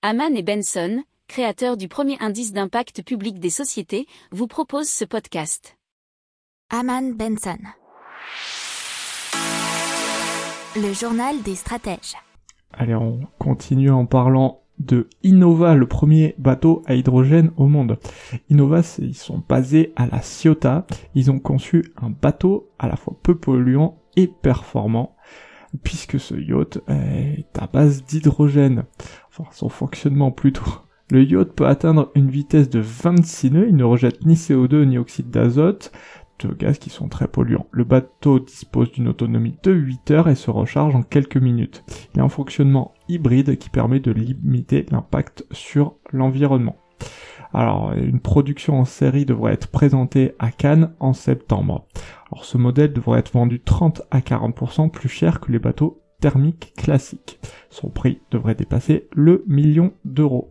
Haman et Benson, créateurs du premier indice d'impact public des sociétés, vous proposent ce podcast. Haman Benson. Le journal des stratèges. Allez, on continue en parlant de Innova, le premier bateau à hydrogène au monde. Innova, ils sont basés à la Ciotat. Ils ont conçu un bateau à la fois peu polluant et performant, puisque ce yacht est à base d'hydrogène. Son fonctionnement plutôt. Le yacht peut atteindre une vitesse de 26 nœuds, il ne rejette ni CO2 ni oxyde d'azote, de gaz qui sont très polluants. Le bateau dispose d'une autonomie de 8 heures et se recharge en quelques minutes. Il a un fonctionnement hybride qui permet de limiter l'impact sur l'environnement. Alors, une production en série devrait être présentée à Cannes en septembre. Alors, ce modèle devrait être vendu 30 à 40% plus cher que les bateaux thermiques classiques. Son prix devrait dépasser le million d'euros.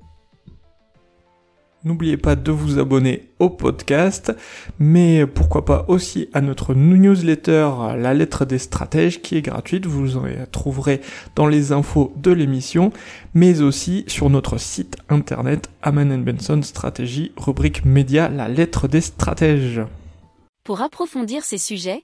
N'oubliez pas de vous abonner au podcast, mais pourquoi pas aussi à notre newsletter La lettre des stratèges qui est gratuite, vous en trouverez dans les infos de l'émission, mais aussi sur notre site internet Aman Benson Stratégie, rubrique média La lettre des stratèges. Pour approfondir ces sujets,